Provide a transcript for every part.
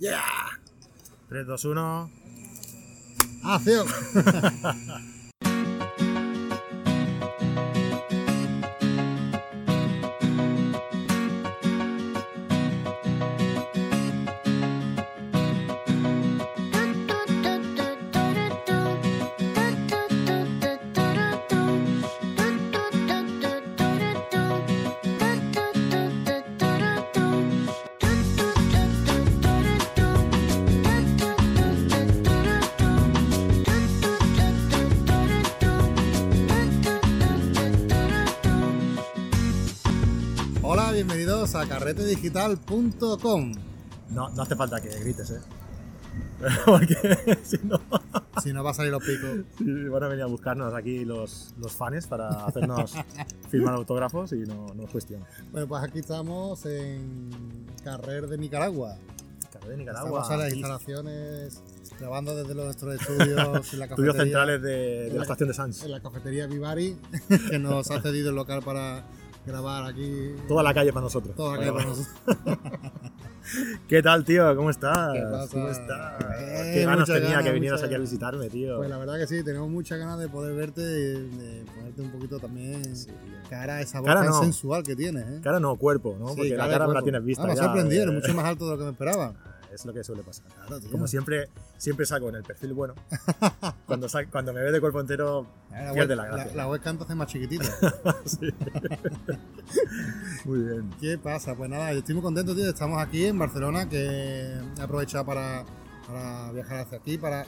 ¡Yeah! 3, 2, 1. ¡Acción! Bienvenidos a carretedigital.com. No, no hace falta que grites, ¿eh? Porque si no, Si no va a salir los picos. sí, van a venir a buscarnos aquí los, los fans para hacernos firmar autógrafos y no, no es cuestión. Bueno, pues aquí estamos en Carrer de Nicaragua. Carrera de Nicaragua. Estamos en las instalaciones, grabando desde nuestros estudios en la Estudios centrales de, de la estación de Sans. en la cafetería Vivari, que nos ha cedido el local para grabar aquí Toda la calle para nosotros. toda la calle para nosotros. ¿Qué tal, tío? ¿Cómo estás? ¿Qué pasa? ¿Cómo estás? Eh, Qué ganas tenía ganas, que vinieras muchas aquí a visitarme, tío. Pues la verdad que sí, tenemos muchas ganas de poder verte y de ponerte un poquito también Sí, cara a esa boca Cara no. sensual que tienes, ¿eh? Cara no, cuerpo, ¿no? Sí, Porque la de cara me la tienes vista. Ah, me ha sorprendido, eh, eres mucho más alto de lo que me esperaba. Es lo que suele pasar. Claro. Como siempre, siempre saco en el perfil bueno. cuando, cuando me ve de cuerpo entero, La, pierde la gracia. la webcam te hace más chiquitita. Sí. Muy bien. ¿Qué pasa? Pues nada, yo estoy muy contento, tío. Estamos aquí en Barcelona, que he aprovechado para, para viajar hacia aquí, para...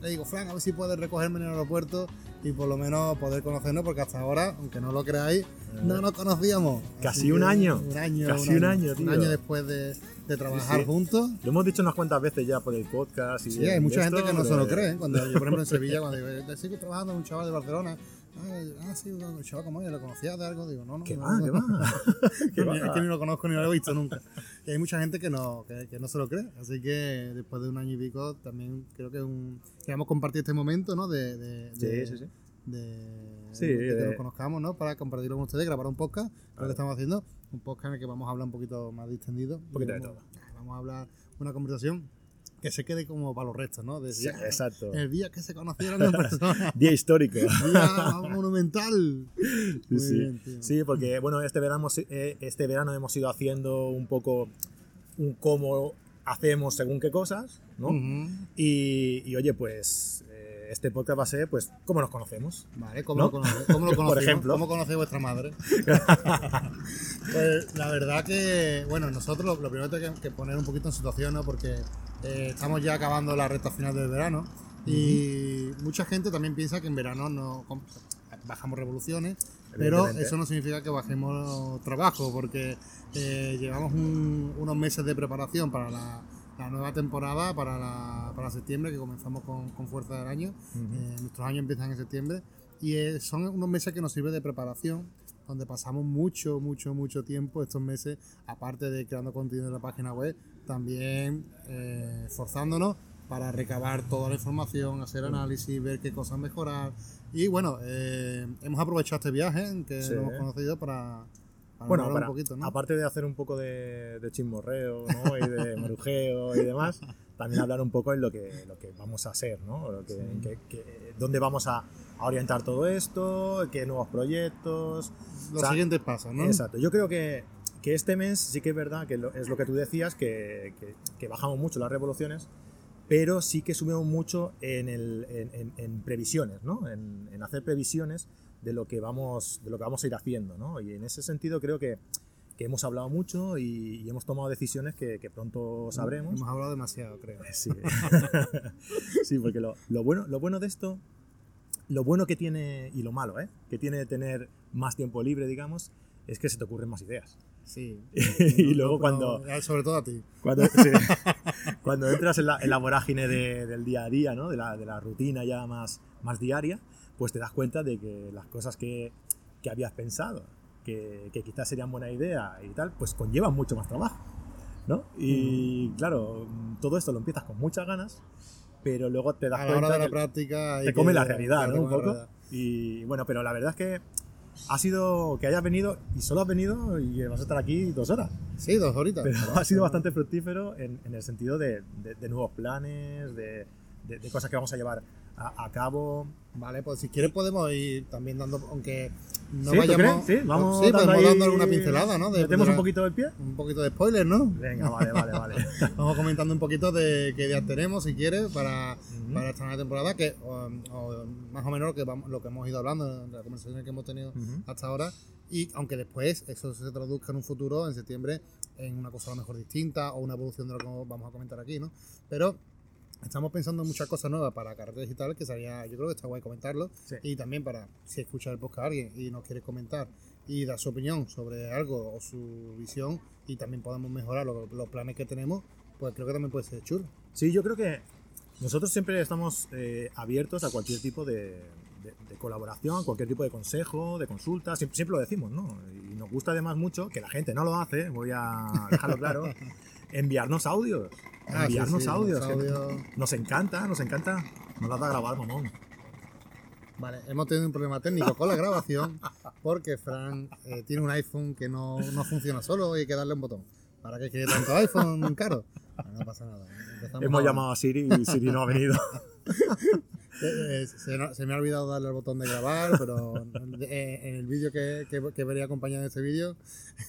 Le digo, Frank, a ver si puedes recogerme en el aeropuerto y por lo menos poder conocernos, porque hasta ahora, aunque no lo creáis, no nos conocíamos. Casi Así un año. Un año. Casi un año, tío. Un año después de, de trabajar sí. juntos. Lo hemos dicho unas cuantas veces ya por el podcast. Y Sí, hay mucha esto, gente que no se lo cree. ¿eh? Cuando yo, por ejemplo, en Sevilla, cuando digo, "Eh, sigo trabajando con un chaval de Barcelona. Ah, ah, sí, un chaval como yo, ¿lo conocías de algo? Digo, no, no. ¿Qué no, va? no, ¿Qué no. va? que, ¿Qué ni, va? que ni lo conozco ni lo he visto nunca. Y hay mucha gente que no, que, que no se lo cree. Así que después de un año y pico, también creo que, un, queremos compartir este momento, ¿no? De, de, de- Sí, sí, sí. De- Sí, de que nos conozcamos, ¿no? Para compartirlo con ustedes, grabar un podcast, lo que estamos haciendo. Un podcast en el que vamos a hablar un poquito más distendido. Un poquito de vamos, Vamos a hablar una conversación que se quede como para los restos, ¿no? De Sí, "Ah, exacto. El día que se conocieron en persona. Día histórico. Día monumental. Sí, sí. bien. Sí, porque bueno, este verano, hemos- eh, este verano hemos ido haciendo un poco un cómo hacemos según qué cosas, ¿no? Ujú. y, y, oye, pues este podcast va a ser, pues, cómo nos conocemos. Vale, ¿cómo ¿No? lo conoce? ¿Cómo lo Por ejemplo. ¿Cómo conoce vuestra madre? pues la verdad que, bueno, nosotros lo, lo primero que hay que poner un poquito en situación, ¿no? Porque eh, estamos ya acabando la recta final del verano y mucha gente también piensa que en verano no bajamos revoluciones, pero eso no significa que bajemos trabajo, porque eh, llevamos un- unos meses de preparación para la, la nueva temporada, para, la, para septiembre, que comenzamos con, con fuerza del año. Eh, nuestros años empiezan en septiembre y eh, son unos meses que nos sirven de preparación, donde pasamos mucho, mucho, mucho tiempo estos meses, aparte de creando contenido en la página web, también eh, esforzándonos para recabar toda la información, hacer análisis, ver qué cosas mejorar. Y bueno, eh, hemos aprovechado este viaje en que Sí. nos hemos conocido para Bueno, para- un poquito, ¿no? aparte de hacer un poco de, de chismorreo ¿no? y de marujeo y demás, también hablar un poco en lo que, lo que vamos a hacer, ¿no? Lo que, en qué- qué- dónde vamos a, a orientar todo esto, qué nuevos proyectos. Los o sea, siguientes pasos, ¿no? Exacto. Yo creo que, que este mes sí que es verdad que lo- es lo que tú decías, que, que- que bajamos mucho las revoluciones, pero sí que subimos mucho en, el- en- en- en previsiones, ¿no? En hacer previsiones de lo que vamos, de lo que vamos a ir haciendo, ¿no? Y en ese sentido creo que, que hemos hablado mucho y, y hemos tomado decisiones que, que pronto sabremos. Hemos hablado demasiado, creo. Sí, sí porque lo, lo bueno, lo bueno de esto, lo bueno que tiene, y lo malo, ¿eh? que tiene de tener más tiempo libre, digamos, es que se te ocurren más ideas. Sí. y luego cuando, eh, Sobre todo a ti. cuando, sí, cuando entras en la, en la vorágine de- del día a día, ¿no? de, la, de la rutina ya más, más diaria, pues te das cuenta de que las cosas que, que habías pensado, que, que quizás serían buena idea y tal, pues conllevan mucho más trabajo. ¿no? Y claro, todo esto lo empiezas con muchas ganas, pero luego te das A la cuenta hora de la que práctica. te come la realidad, ¿no? Un poco. Y bueno, pero la verdad es que ha sido que hayas venido y solo has venido y vas a estar aquí dos horas. Sí, dos horitas. Pero ha sido bastante fructífero en, en el sentido de, de- de nuevos planes, de- de cosas que vamos a llevar a, a cabo. Vale, pues si quieres podemos ir también dando, aunque no ¿Sí, tú vayamos... crees? Sí, vamos sí, dando podemos ahí- dándole una pincelada, ¿no? De- Metemos de un poquito del pie. un poquito de spoiler, ¿no? Venga, vale, vale, vale. Vamos comentando un poquito de qué días tenemos, si quieres, para, para esta nueva temporada, que o- o más o menos lo que, vamos, lo que hemos ido hablando, las conversaciones que hemos tenido Ujú. hasta ahora, y aunque después eso se traduzca en un futuro, en septiembre, en una cosa a lo mejor distinta o una evolución de lo que vamos a comentar aquí, ¿no? Pero estamos pensando en muchas cosas nuevas para Carretera Digital, que sería, yo creo que está guay comentarlo, Sí. y también para, si escucha el podcast alguien y nos quiere comentar y dar su opinión sobre algo o su visión, y también podemos mejorar lo- los planes que tenemos, pues creo que también puede ser chulo. Sí, yo creo que nosotros siempre estamos eh, abiertos a cualquier tipo de, de- de colaboración, cualquier tipo de consejo, de consulta, siempre, siempre lo decimos, ¿no? Y nos gusta además mucho, que la gente no lo hace, voy a dejarlo claro, enviarnos audios. Ah, sí, enviarnos sí, audios. audios. Nos encanta, nos encanta. Nos las da grabar, mamón. Vale, hemos tenido un problema técnico con la grabación porque Fran eh, tiene un iPhone que no, no funciona solo y hay que darle un botón. ¿Para qué quiere tanto iPhone caro? No pasa nada. Empezamos Hemos a- llamado a Siri y Siri no ha venido. Eh, eh, se, se me ha olvidado darle el botón de grabar, pero eh, en el vídeo que, que, que vería acompañado de este vídeo,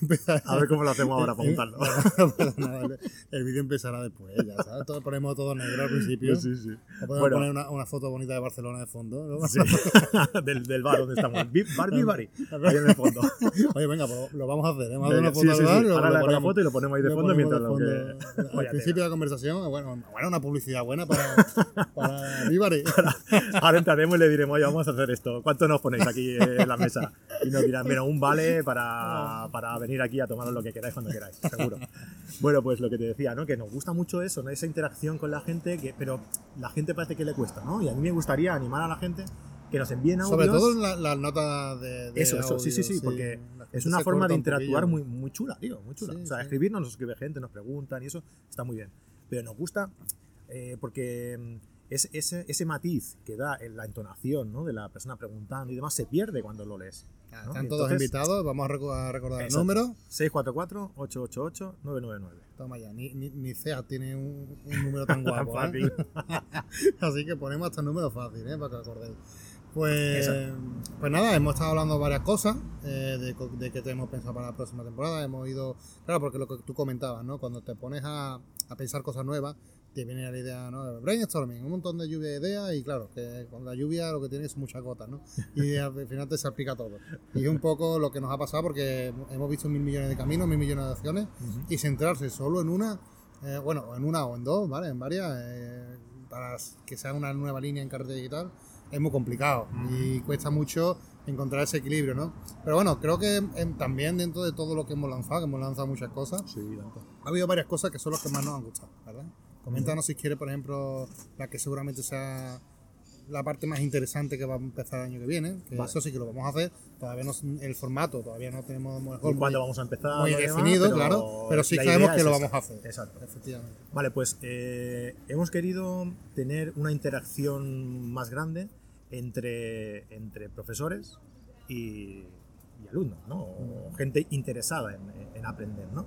A ver cómo lo hacemos ahora para montarlo. Para el, el vídeo empezará después, ya sabes. Todo, ponemos todo negro al principio. Sí, sí. O podemos Bueno. poner una, una foto bonita de Barcelona de fondo. ¿no? Sí. del, del bar donde estamos. Vi- Bar Vivari. Ahí en el fondo. Oye, venga, pues lo vamos a hacer. Vamos a hacer una foto sí, al sí. lo- Ahora lo la, ponemos. foto y lo ponemos ahí de Lo fondo ponemos mientras de lo fondo. que. Al principio de la conversación, bueno, bueno, una publicidad buena para, para Vivari. Ahora entraremos y le diremos, oye, vamos a hacer esto. ¿Cuánto nos ponéis aquí en la mesa? Y nos dirán, mira, un vale para, para venir aquí a tomaros lo que queráis cuando queráis, seguro. Bueno, pues lo que te decía, ¿no? Que nos gusta mucho eso, ¿no? Esa interacción con la gente, que, pero la gente parece que le cuesta, ¿no? Y a mí me gustaría animar a la gente que nos envíen audios. Sobre todo en la- las notas de, de Eso, eso, sí, sí, audio, sí, porque es una forma de interactuar muy, muy chula, tío, muy chula. Sí, o sea, sí. escribirnos, nos escribe gente, nos preguntan y eso está muy bien. Pero nos gusta eh, porque mm, es, ese, ese matiz que da en la entonación ¿no? de la persona preguntando y demás se pierde cuando lo lees. ¿no? Están todos entonces, invitados, vamos a reco- a recordar el número. 644-888-999. Toma ya, ni, ni, ni CEA tiene un, un número tan Tan guapo. ¿eh? Así que ponemos hasta el número fácil, ¿eh? para que acordéis. Pues, Exacto. pues nada, hemos estado hablando varias cosas eh, de, de qué tenemos pensado para la próxima temporada. Hemos ido, claro, porque lo que tú comentabas, ¿no? Cuando te pones a, a pensar cosas nuevas, te viene la idea, ¿no? Brainstorming, un montón de lluvia de ideas y claro, que con la lluvia lo que tiene son muchas gotas, ¿no? Y al final te salpica todo. Y es un poco lo que nos ha pasado porque hemos visto mil millones de caminos, mil millones de opciones y centrarse solo en una, eh, bueno, en una o en dos, ¿vale? En varias, eh, para que sea una nueva línea en carretera digital, es muy complicado y cuesta mucho encontrar ese equilibrio, ¿no? Pero bueno, creo que em, también dentro de todo lo que hemos lanzado, que hemos lanzado muchas cosas, Sí, ha habido varias cosas que son las que más nos han gustado, ¿verdad? Coméntanos si quieres, por ejemplo, la que seguramente sea la parte más interesante que va a empezar el año que viene, que Vale. eso sí que lo vamos a hacer, todavía no el formato, todavía no tenemos mejor ¿Y muy- cuándo vamos a empezar? muy lo demás? definido, Pero claro, pero sí sabemos que es lo vamos a hacer. Exacto. Efectivamente. Vale, pues eh, hemos querido tener una interacción más grande entre, entre profesores y, y alumnos, ¿no? O gente interesada en, en aprender, ¿no?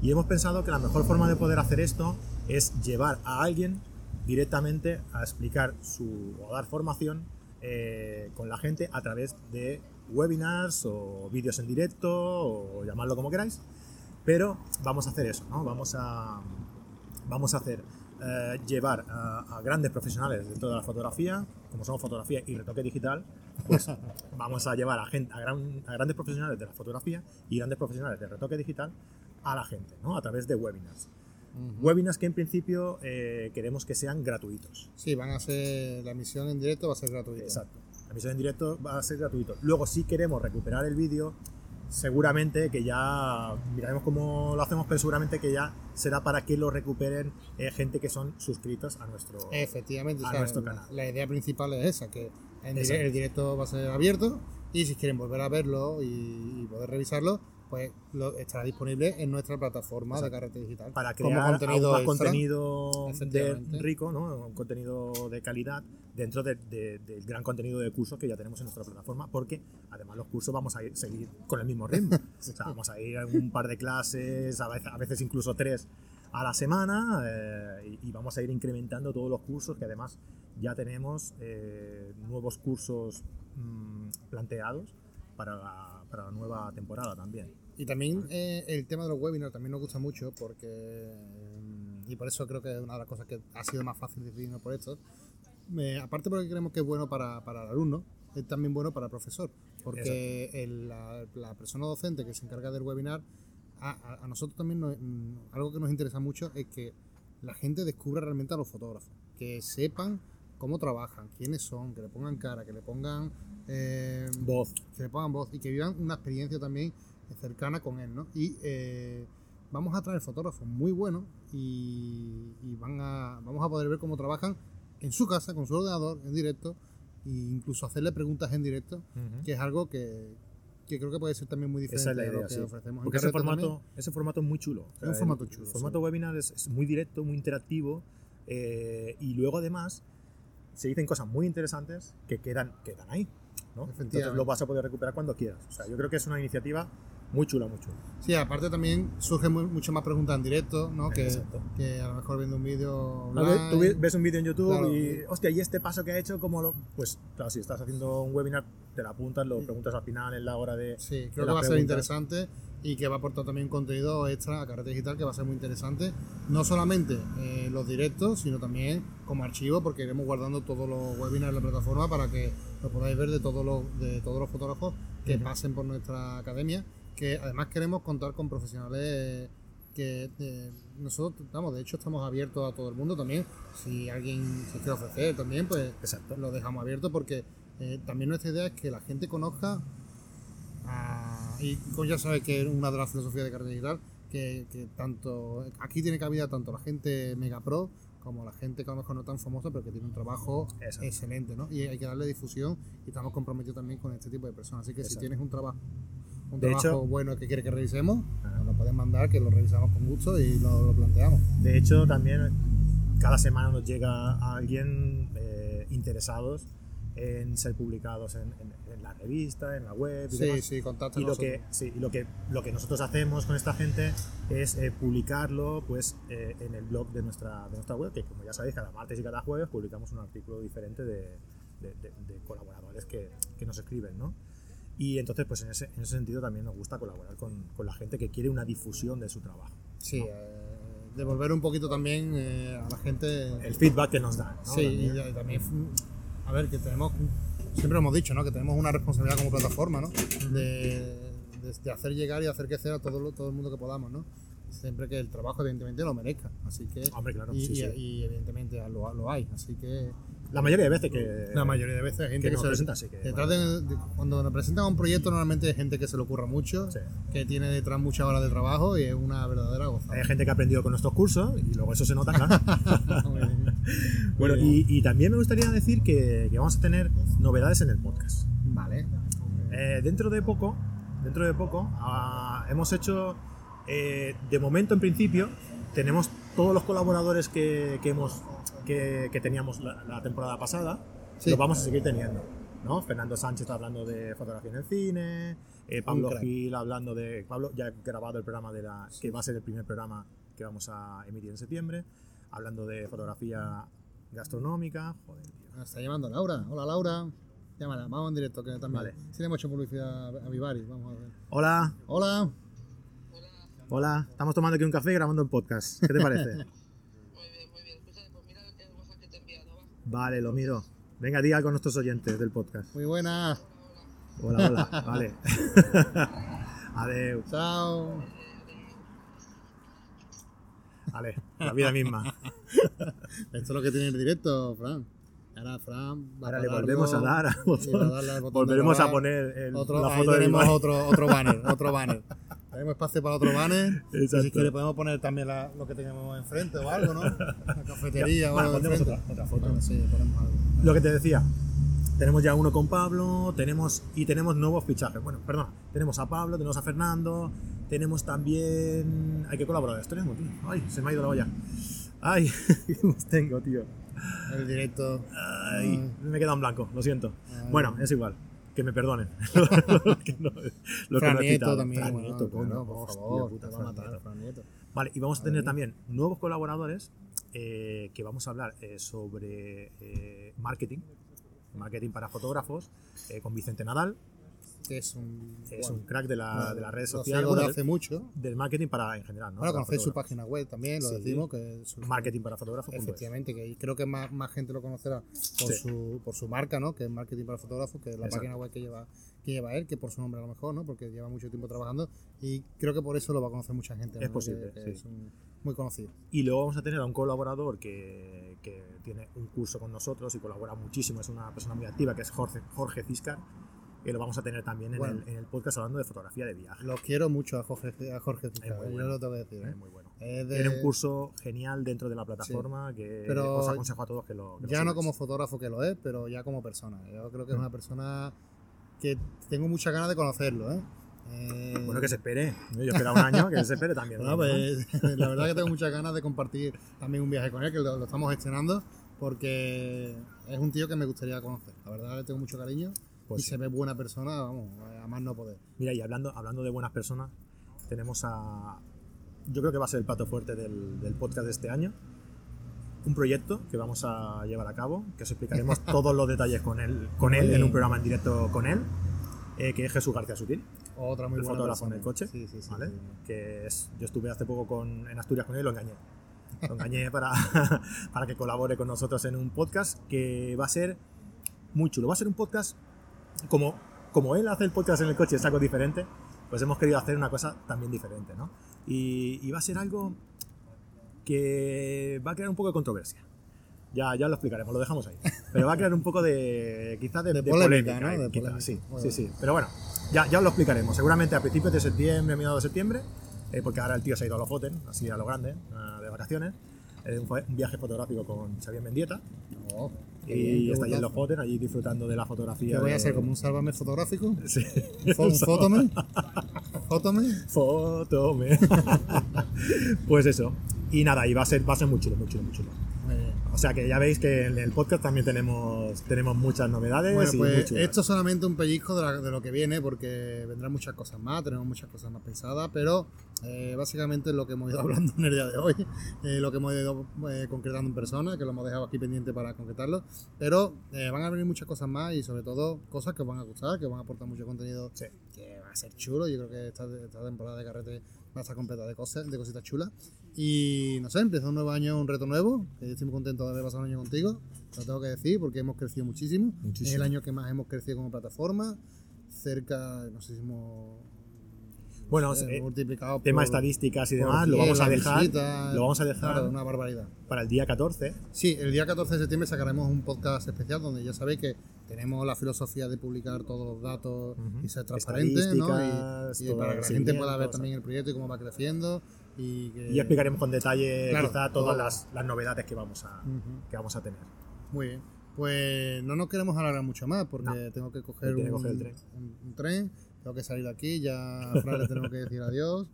Y hemos pensado que la mejor forma de poder hacer esto es llevar a alguien directamente a explicar su, o dar formación eh, con la gente a través de webinars o vídeos en directo o llamarlo como queráis. Pero vamos a hacer eso, ¿no? Vamos a, vamos a hacer eh, llevar a, a grandes profesionales de toda la fotografía, como somos fotografía y retoque digital, pues vamos a llevar a, gente, a, gran- a grandes profesionales de la fotografía y grandes profesionales de retoque digital a la gente, ¿no? A través de webinars. Webinars que en principio eh, queremos que sean gratuitos. Sí, van a ser, la emisión en directo va a ser gratuita. Exacto. La emisión en directo va a ser gratuito. Luego, si queremos recuperar el vídeo, seguramente que ya miraremos cómo lo hacemos, pero seguramente que ya será para que lo recuperen eh, gente que son suscritos a nuestro. Efectivamente, a o sea, nuestro la- canal. La idea principal es esa, que en dire- Exacto. el directo va a ser abierto y si quieren volver a verlo y, y poder revisarlo, pues lo, estará disponible en nuestra plataforma de carrete digital. Para como crear contenido aún más extra. contenido de rico, ¿no? Un contenido de calidad dentro de- de- del gran contenido de cursos que ya tenemos en nuestra plataforma, porque además los cursos vamos a ir, seguir con el mismo ritmo. O sea, vamos a ir a un par de clases, a veces, a veces incluso tres a la semana, eh, y, y vamos a ir incrementando todos los cursos que además ya tenemos eh, nuevos cursos mm, planteados para la, para la nueva temporada también. Y también eh, el tema de los webinars también nos gusta mucho porque, mm, y por eso creo que es una de las cosas que ha sido más fácil decidirnos por esto, eh, aparte porque creemos que es bueno para, para el alumno, es también bueno para el profesor, porque el- la, la persona docente que se encarga del webinar, a, a- nosotros también nos- mm, algo que nos interesa mucho es que la gente descubra realmente a los fotógrafos, que sepan cómo trabajan, quiénes son, que le pongan cara, que le pongan... eh, Voz. que le pongan voz y que vivan una experiencia también cercana con él, ¿no? Y eh, vamos a traer fotógrafos muy buenos y, y van a, vamos a poder ver cómo trabajan en su casa, con su ordenador, en directo, e incluso hacerle preguntas en directo, que es algo que, que creo que puede ser también muy diferente Esa es la de lo que sí. ofrecemos en Porque ese formato, también. ese formato es muy chulo. O sea, un formato el- chulo, El formato webinar es, es muy directo, muy interactivo eh, y luego además se dicen cosas muy interesantes que quedan, quedan ahí. ¿No? Entonces lo vas a poder recuperar cuando quieras. O sea, yo creo que es una iniciativa muy chula, muy chula. Sí, aparte también surgen muchas más preguntas en directo, ¿no? Que, que a lo mejor viendo un vídeo Tú ve- ves un vídeo en YouTube Claro. y, hostia, ¿y este paso que ha hecho cómo lo...? Pues claro, si estás haciendo un webinar, te la apuntas, lo preguntas al final en la hora de... Sí, de creo que las va a ser interesante y que va a aportar también contenido extra a Carrete Digital que va a ser muy interesante. No solamente eh, los directos, sino también como archivo, porque iremos guardando todos los webinars en la plataforma para que lo podáis ver de todos los, de todos los fotógrafos que pasen por nuestra academia. Que además queremos contar con profesionales que eh, nosotros, vamos, de hecho estamos abiertos a todo el mundo también. Si alguien se quiere ofrecer también, pues Exacto. lo dejamos abierto porque eh, también nuestra idea es que la gente conozca a- y como ya sabes que es una de las filosofías de carrera digital que, que tanto aquí tiene cabida tanto la gente mega pro como la gente que a lo mejor no tan famosa pero que tiene un trabajo Exacto. excelente ¿no? y hay que darle difusión y estamos comprometidos también con este tipo de personas así que si tienes un trabajo un De trabajo hecho- bueno que quieres que revisemos nos lo puedes mandar que lo revisamos con gusto y lo, lo planteamos De hecho, también cada semana nos llega alguien eh, interesados en ser publicados en- en la revista, en la web y sí demás. sí Y lo que, sí, y lo que lo que nosotros hacemos con esta gente es eh, publicarlo pues eh, en el blog de nuestra, de nuestra web, que como ya sabéis, cada martes y cada jueves publicamos un artículo diferente de, de- de- de colaboradores que, que nos escriben, ¿no? Y entonces, pues en ese, en ese sentido también nos gusta colaborar con, con la gente que quiere una difusión de su trabajo. sí eh, devolver un poquito también eh, a la gente El feedback que nos dan. ¿no? Sí, También. y también, a ver, que tenemos, siempre hemos dicho, ¿no? Que tenemos una responsabilidad como plataforma, ¿no? De, de- de hacer llegar y hacer crecer a todo, lo- todo el mundo que podamos, ¿no? Siempre que el trabajo, evidentemente, lo merezca. Así que. Hombre, claro, y, sí, sí. y, evidentemente lo, lo hay. Así que. La mayoría de veces que... La mayoría de veces hay gente que que, se presenta, sí que, detrás bueno. de- de- cuando nos presentan un proyecto, normalmente hay gente que se le ocurra mucho, Sí. que tiene detrás muchas horas de trabajo y es una verdadera gozada. Hay gente que ha aprendido con nuestros cursos y luego eso se nota, claro. Bueno, y, y también me gustaría decir que, que vamos a tener novedades en el podcast. Vale. Eh, dentro de poco, dentro de poco, ah, hemos hecho, eh, de momento en principio, tenemos todos los colaboradores que, que hemos, que, que teníamos la, la temporada pasada, Sí. los vamos a seguir teniendo. ¿no? Fernando Sánchez hablando de fotografía en el cine, eh, Pablo. Gil hablando de... Pablo ya ha grabado el programa de la... que va a ser el primer programa que vamos a emitir en septiembre, hablando de fotografía gastronómica. Joder, tío. Me está llamando Laura. Hola Laura. Llámala, vamos en directo que también. Vale. Sí le hemos hecho publicidad a Vivari. Vamos a ver. Hola, Hola. hola, estamos tomando aquí un café y grabando un podcast. ¿Qué te parece? Muy bien, muy bien. Escucha, pues mira el WhatsApp que te he enviado, ¿va? Vale, lo miro. Venga, di algo a nuestros oyentes del podcast. Muy buena. Hola, hola. Vale. Adeu. Chao. Vale, la vida misma. Esto es lo que tiene el directo, Fran. Ahora Fran Ahora le volvemos a dar y a Volveremos a poner el- otro, la foto tenemos otro, otro banner, otro banner. Tenemos espacio para otro banner. Y Exacto. si quiere podemos poner también la- lo que tenemos enfrente o algo, ¿no? La cafetería o Bueno, algo enfrente. otra- otra foto. Sí, ponemos algo. Lo que te decía, tenemos ya uno con Pablo, tenemos y tenemos nuevos fichajes. Bueno, perdón, tenemos a Pablo, tenemos a Fernando, tenemos también. Hay que colaborar, esto tío. Ay, se me ha ido la olla. Ay, ¿qué los tengo, tío? El directo. Ay, me he quedado en blanco, lo siento. Ay. Bueno, es igual. Que me perdonen. lo que no- lo Fran me Nieto también. Fran bueno, Nieto, coño, claro, por hostia, favor, puta, va a matar, Nieto. Fran Nieto. Vale, y vamos a tener también nuevos colaboradores eh, que vamos a hablar eh, sobre eh, marketing, marketing para fotógrafos, eh, con Vicente Nadal, Que es un. es bueno, un crack de, la, bueno, de las redes sociales, bueno, de del- hace mucho. del marketing para en general, ¿no? Bueno, conocéis su página web también, lo Sí. decimos, que es su- Marketing para fotógrafos. es. Efectivamente, que creo que más, más gente lo conocerá por, Sí. su, por su marca, ¿no? Que es Marketing para Fotógrafos, que es la Exacto. página web que lleva, que lleva él, que por su nombre a lo mejor, ¿no? Porque lleva mucho tiempo trabajando y creo que por eso lo va a conocer mucha gente. Es ¿no? posible, Que- que sí. es un- muy conocido. Y luego vamos a tener a un colaborador que, que tiene un curso con nosotros y colabora muchísimo, es una persona muy activa, que es Jorge, Jorge Ciscar, que lo vamos a tener también en, Bueno. el, en el podcast hablando de fotografía de viaje. Los quiero mucho a Jorge, a Jorge Ciscar, muy yo bueno. lo tengo que decir. ¿eh? Es muy bueno. Es de- Tiene un curso genial dentro de la plataforma que Pero os aconsejo a todos que lo que lo ya no sigáis. como fotógrafo que lo es, pero ya como persona. Yo creo que es Mm. una persona que tengo muchas ganas de conocerlo, ¿eh? Eh, Bueno, que se espere. Yo espero un año, que se espere también. ¿no? pues, la verdad que tengo muchas ganas de compartir también un viaje con él, que lo, lo estamos gestionando, porque es un tío que me gustaría conocer. La verdad le tengo mucho cariño Pues y sí. se ve buena persona, vamos, a más no poder. Mira, y hablando, hablando de buenas personas, tenemos a. Yo creo que va a ser el plato fuerte del, del podcast de este año. Un proyecto que vamos a llevar a cabo, que os explicaremos todos los detalles con él, con él en un programa en directo con él, eh, que es Jesús García Sutil, Otra muy el buena fotógrafo en persona. el coche. Sí, sí, sí. ¿vale? Que es, yo estuve hace poco con, en Asturias con él y lo engañé. Lo engañé para, para que colabore con nosotros en un podcast que va a ser muy chulo. Va a ser un podcast como, como él hace el podcast en el coche, es algo diferente, pues hemos querido hacer una cosa también diferente, ¿no? Y, y va a ser algo que va a crear un poco de controversia. Ya, ya lo explicaremos, lo dejamos ahí. Pero va a crear un poco de, quizás de, De de polémica, polémica, ¿no? eh, De quizás, polémica. sí, Muy sí, sí. Pero bueno, ya, ya os lo explicaremos. Seguramente a principios de septiembre, mediados de septiembre, eh, porque ahora el tío se ha ido a los Foten, así a lo grande, de vacaciones. Eh, un, un viaje fotográfico con Xavier Mendieta. Oh, Y está allí en los Foten, allí disfrutando de la fotografía. ¿Qué voy a hacer? ¿Como un sálvame fotográfico? Sí. ¿Fo- ¿Un fótome? ¿Fótome? Fotome. pues eso. Y nada, y va a ser, va a ser muy chulo, muy chulo, muy chulo. O sea que ya veis que en el podcast también tenemos, tenemos muchas novedades. Bueno, y pues esto es solamente un pellizco de, la- de lo que viene, porque vendrán muchas cosas más, tenemos muchas cosas más pensadas, pero eh, básicamente es lo que hemos ido hablando en el día de hoy, eh, lo que hemos ido eh, concretando en persona, que lo hemos dejado aquí pendiente para concretarlo, pero eh, van a venir muchas cosas más y sobre todo cosas que os van a gustar, que van a aportar mucho contenido Sí. que va a ser chulo. Yo creo que esta, esta temporada de carrete va a estar completa de cosas, de cositas chulas. Y no sé, empieza un nuevo año, un reto nuevo. estoy muy contento de haber pasado un año contigo. Lo tengo que decir porque hemos crecido muchísimo. Muchísimo. Es el año que más hemos crecido como plataforma. Cerca, no sé si hemos Bueno, eh, multiplicado tema por- estadísticas y demás, lo 10 vamos a dejar. visitas. Lo vamos a dejar Claro, una barbaridad. para el día 14. Sí, el día 14 de septiembre sacaremos un podcast especial donde ya sabéis que tenemos la filosofía de publicar todos los datos Ujú. y ser transparentes, ¿no? Y, y para que la gente pueda ver también el proyecto y cómo va creciendo. Y, que... Y explicaremos con detalle Claro, quizá todas las, las novedades que vamos, a, que vamos a tener. Muy bien. Pues no nos queremos alargar mucho más porque tengo que coger, Tiene que un, coger el tren. un- un tren, tengo que salir de aquí, ya a Fran le tenemos que decir adiós.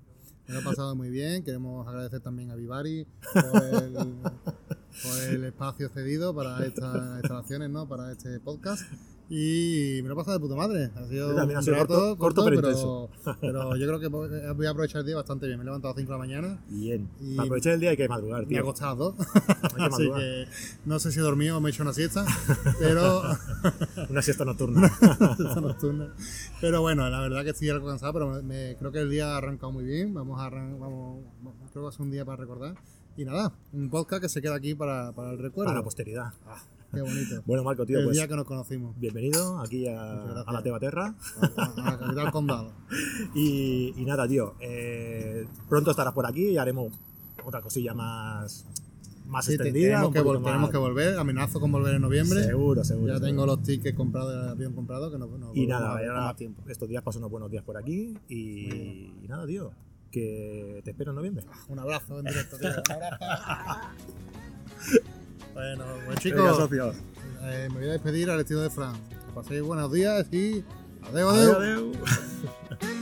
Me lo he pasado muy bien, queremos agradecer también a Vivari por el, por el espacio cedido para estas instalaciones, ¿no? para este podcast. Y me lo he pasado de puta madre. Ha sido rato corto- corto, pero intenso. pero yo creo que voy a aprovechar el día bastante bien. Me he levantado a las 5 de la mañana Bien. Y- Para aprovechar el día hay que madrugar, me he tío. acostado. Hay que Así que no sé si he dormido o me he hecho una siesta, pero Una siesta nocturna. Esta nocturna. Pero bueno, la verdad que estoy algo cansado, pero me, me- creo que el día ha arrancado muy bien. Vamos a arran- vamos, creo que va a ser un día para recordar. Y nada, un podcast que se queda aquí para, para el recuerdo. para la posteridad. Qué bonito. Bueno, Marco, tío, el pues día que nos conocimos. bienvenido aquí a, la Teba Terra. A, a la capital condado. Y, y nada, tío. eh, pronto estarás por aquí y haremos otra cosilla más, más Sí, te- extendida. tenemos, que, poquito vol- tenemos más- que volver. Amenazo con volver en noviembre. Seguro, seguro. Ya seguro. tengo los tickets comprados, el avión comprado, que no, no Y nada, a ver ahora tiempo. estos días paso unos buenos días por aquí y, nada, tío. Que te espero en noviembre. Un abrazo en directo, tío. Un abrazo. Bueno, pues chicos, eh, me voy a despedir al estilo de Fran. Que paséis buenos días y adiós, adiós. adiós. adiós.